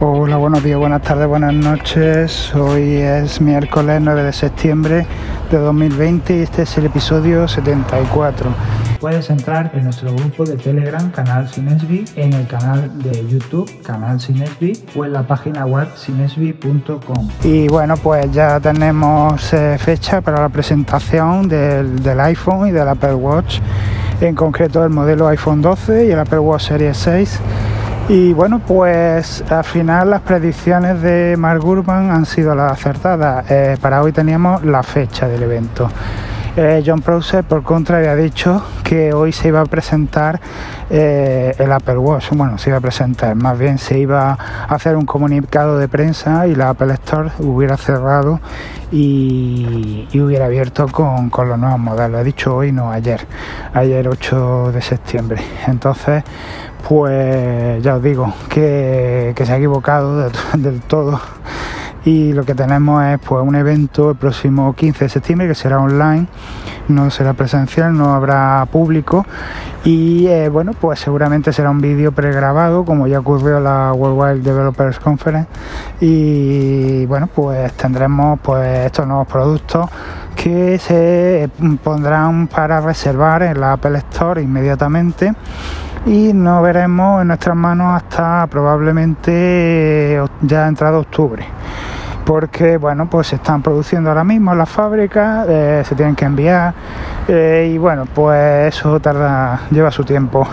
Hola, buenos días, buenas tardes, buenas noches. Hoy es miércoles 9 de septiembre de 2020 y este es el episodio 74. Puedes entrar en nuestro grupo de Telegram, Canal Sinesbi, en el canal de YouTube, Canal Sinesbi, o en la página web sinesbi.com. Y bueno, pues ya tenemos eh, fecha para la presentación del, del iPhone y del Apple Watch, en concreto el modelo iPhone 12 y el Apple Watch Series 6 y bueno, pues al final las predicciones de Mark Gurman han sido las acertadas. Eh, para hoy teníamos la fecha del evento. Eh, John Prosser, por contra, había dicho que hoy se iba a presentar eh, el Apple Watch. Bueno, se iba a presentar, más bien se iba a hacer un comunicado de prensa y la Apple Store hubiera cerrado y, hubiera abierto con, con, los nuevos modelos. He dicho hoy, no ayer, ayer 8 de septiembre. Entonces, pues ya os digo que, se ha equivocado del todo y lo que tenemos es pues un evento el próximo 15 de septiembre que será online no será presencial no habrá público y eh, bueno pues seguramente será un vídeo pregrabado como ya ocurrió la Worldwide Developers Conference y bueno pues tendremos pues estos nuevos productos que se pondrán para reservar en la Apple Store inmediatamente y no veremos en nuestras manos hasta probablemente ya entrado octubre porque bueno pues se están produciendo ahora mismo en las fábricas eh, se tienen que enviar eh, y bueno pues eso tarda lleva su tiempo.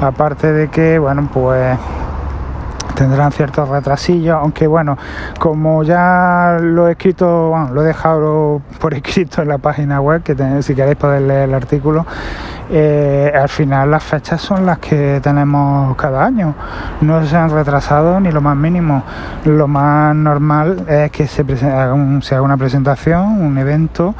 Aparte de que bueno pues tendrán ciertos retrasillos, aunque bueno, como ya lo he escrito, bueno, lo he dejado por escrito en la página web, que si queréis poder leer el artículo, eh, al final las fechas son las que tenemos cada año. No se han retrasado ni lo más mínimo. Lo más normal es que se, haga, una presentación, un evento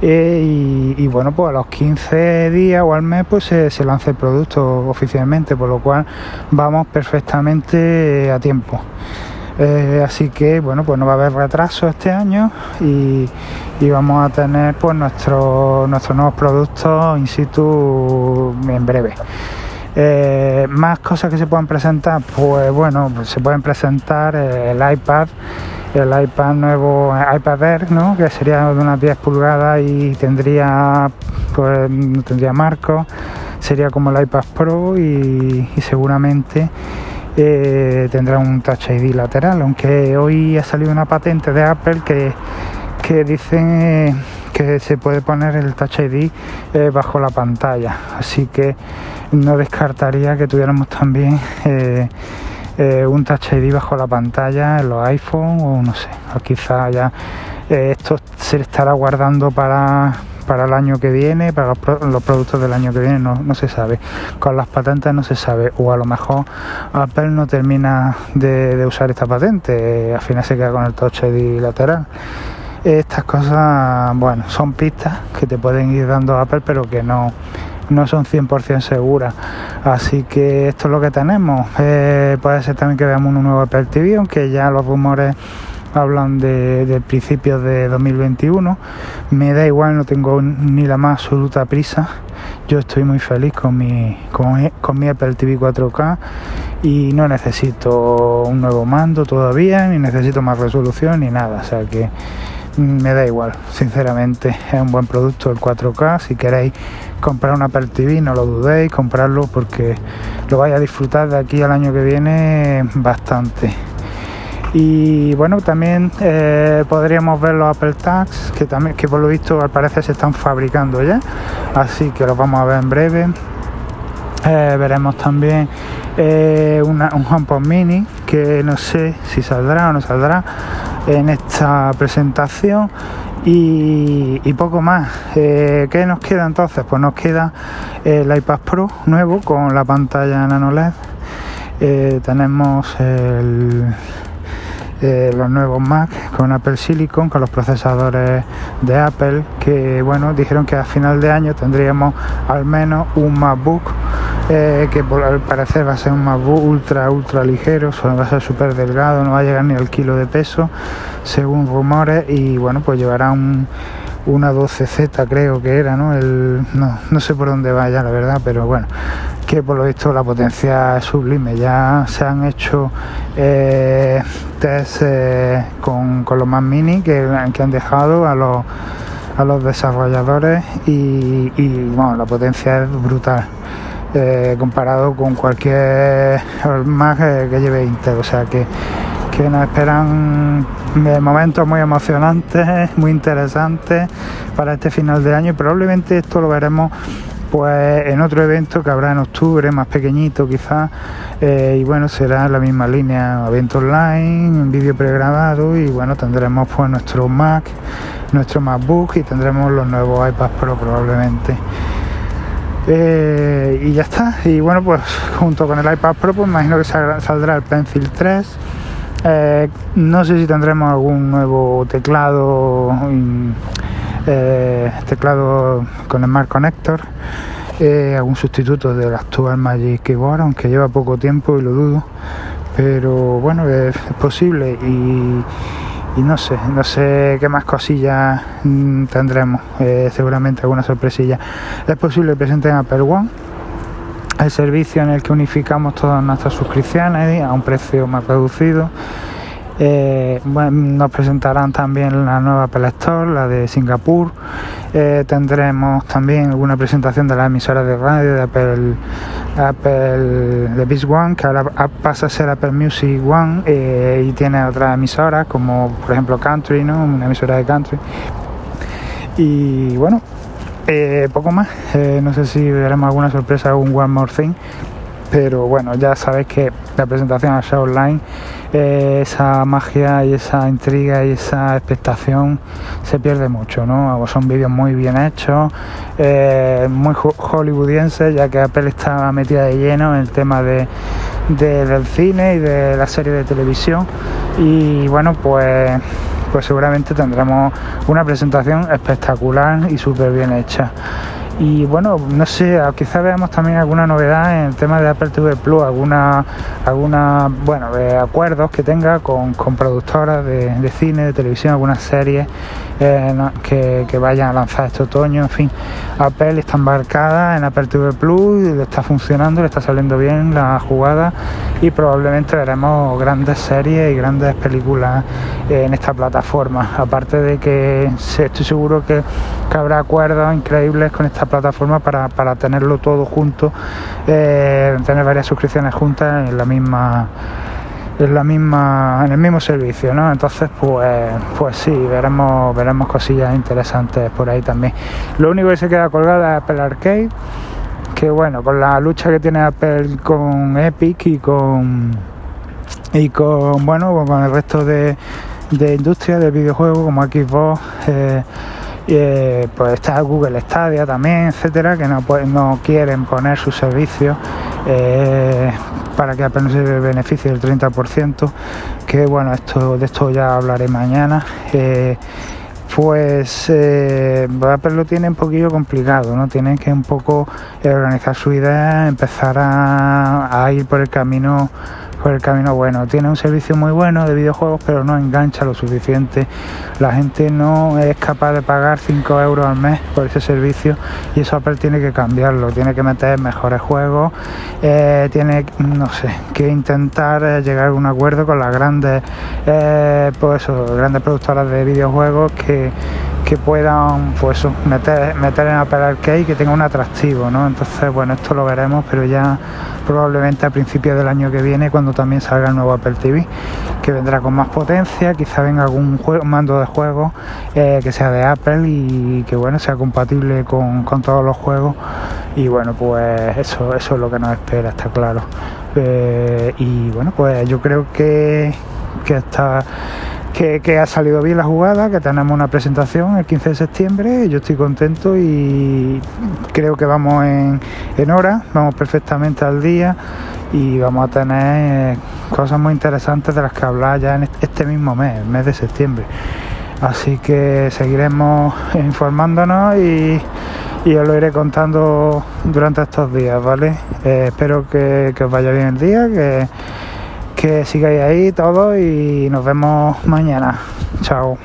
eh, y, bueno, pues a los 15 días o al mes pues se, se lance el producto oficialmente, por lo cual vamos perfectamente a tiempo. Eh, así que bueno, pues no va a haber retraso este año y, vamos a tener pues nuestros nuestros nuevos productos in situ en breve. Eh, más cosas que se pueden presentar, pues bueno, se pueden presentar el iPad, el iPad nuevo, iPad Air, ¿no? que sería de unas 10 pulgadas y tendría, pues, tendría marco, sería como el iPad Pro y seguramente eh, tendrá un Touch ID lateral, aunque hoy ha salido una patente de Apple que, que dicen eh, que se puede poner el Touch ID eh, bajo la pantalla, así que no descartaría que tuviéramos también un Touch ID bajo la pantalla en los iPhone o no sé, o quizá ya esto se estará guardando para para el año que viene, para los, productos del año que viene, no, se sabe. Con las patentes no se sabe, o a lo mejor Apple no termina de, usar esta patente, al final se queda con el touch ID lateral. Estas cosas, bueno, son pistas que te pueden ir dando Apple, pero que no, no son 100% seguras. Así que esto es lo que tenemos. Eh, puede ser también que veamos un nuevo Apple TV, aunque ya los rumores hablan de, del principio de 2021. Me da igual, no tengo ni la más absoluta prisa. Yo estoy muy feliz con mi, con, mi Apple TV 4K y no necesito un nuevo mando todavía, ni necesito más resolución ni nada. O sea que me da igual, sinceramente. Es un buen producto el 4K. Si queréis comprar un Apple TV, no lo dudéis, comprarlo porque lo vais a disfrutar de aquí al año que viene bastante. Y bueno, también eh, podríamos ver los Apple Tags, que también, que por lo visto al parecer se están fabricando ya, así que los vamos a ver en breve. Eh, veremos también eh, un HomePod Mini, que no sé si saldrá o no saldrá en esta presentación. Y, poco más. ¿Qué nos queda entonces? Pues nos queda el iPad Pro nuevo con la pantalla nano LED. tenemos el los nuevos Mac con Apple Silicon, con los procesadores de Apple, que bueno, dijeron que a final de año tendríamos al menos un MacBook, eh, que por al parecer va a ser un MacBook ultra, ultra ligero, va a ser súper delgado, no va a llegar ni al kilo de peso, según rumores, y bueno, pues llevará un una 12Z creo que era, ¿no? El, no, no sé por dónde vaya, la verdad, pero bueno, que por lo visto la potencia es sublime. Ya se han hecho eh, test eh, con, los más mini que, que han dejado a los, a los desarrolladores y, bueno, la potencia es brutal. Eh, comparado con cualquier Mac que lleve Intel, o sea que que nos esperan momentos muy emocionantes, muy interesantes para este final de año y probablemente esto lo veremos pues en otro evento que habrá en octubre, más pequeñito quizás, eh, y bueno, será la misma línea, evento online, vídeo pregrabado y bueno, tendremos pues nuestro Mac, nuestro MacBook y tendremos los nuevos iPads Pro probablemente. Eh, y ya está, y bueno, pues junto con el iPad Pro, pues imagino que saldrá el Pencil 3 eh, no sé si tendremos algún nuevo teclado, eh, teclado con Smart Connector, eh, algún sustituto del actual Magic Keyboard, aunque lleva poco tiempo y lo dudo. Pero bueno, es, posible y, no sé, no sé qué más cosillas mm, tendremos, seguramente alguna sorpresilla. Es posible que presenten Apple One el servicio en el que unificamos todas nuestras suscripciones a un precio más reducido. Eh, nos presentarán también la nueva Apple Store, la de Singapur. Eh, tendremos también alguna presentación de la emisora de radio de Apple, Apple de Beats One, que ahora pasa a ser Apple Music One eh, y tiene otras emisoras como por ejemplo Country, ¿no? una emisora de country. Y bueno, eh, poco más, eh, no sé si veremos alguna sorpresa, un One More Thing, pero bueno, ya sabéis que la presentación a show online, eh, esa magia y esa intriga y esa expectación se pierde mucho, ¿no? Son vídeos muy bien hechos, muy hollywoodienses, ya que Apple está metida de lleno en el tema de, del cine y de la serie de televisión, y bueno, pues pues seguramente tendremos una presentación espectacular y súper bien hecha. Y bueno, no sé, quizás veamos también alguna novedad en el tema de Apple TV Plus, alguna, alguna bueno, acuerdos que tenga con, productoras de, cine, de televisión, algunas series eh, que, vayan a lanzar este otoño. En fin, Apple está embarcada en Apple TV Plus, le está funcionando, le está saliendo bien la jugada y probablemente veremos grandes series y grandes películas en esta plataforma. Aparte de que estoy seguro que, que habrá acuerdos increíbles con esta plataforma para, para tenerlo todo junto, eh, tener varias suscripciones juntas en la misma en la misma en el mismo servicio no entonces pues pues sí veremos veremos cosillas interesantes por ahí también lo único que se queda colgada es Apple Arcade que bueno con la lucha que tiene Apple con Epic y con y con bueno con el resto de, de industria del videojuego como Xbox eh, eh, pues está Google Stadia también, etcétera, que no, no quieren poner sus servicios eh, para que apenas se beneficie del 30%, que bueno, esto, de esto ya hablaré mañana. Eh, pues Apple lo tiene un poquillo complicado, ¿no? Tienen que un poco organizar su idea, empezar a ir por el camino por el camino bueno. Tiene un servicio muy bueno de videojuegos, pero no engancha lo suficiente. La gente no es capaz de pagar 5 euros al mes por ese servicio y eso Apple tiene que cambiarlo. Tiene que meter mejores juegos, eh, tiene, no sé, que intentar eh, llegar a un acuerdo con las grandes, eh, pues grandes productoras de videojuegos que que puedan pues meter, meter en Apple Arcade y que tenga un atractivo, ¿no? Entonces, bueno, esto lo veremos, pero ya probablemente a principios del año que viene, cuando también salga el nuevo Apple TV, que vendrá con más potencia, quizá venga algún juego, mando de juego eh, que sea de Apple y que bueno sea compatible con, todos los juegos. Y bueno, pues eso, eso es lo que nos espera, está claro. Eh, y bueno, pues yo creo que, que está que, ha salido bien la jugada, que tenemos una presentación el 15 de septiembre, yo estoy contento y creo que vamos en, en hora, vamos perfectamente al día y vamos a tener cosas muy interesantes de las que hablar ya en este mismo mes, el mes de septiembre. Así que seguiremos informándonos y, os lo iré contando durante estos días, ¿vale? Eh, espero que, que os vaya bien el día, que que sigáis ahí todo y nos vemos mañana. Chao.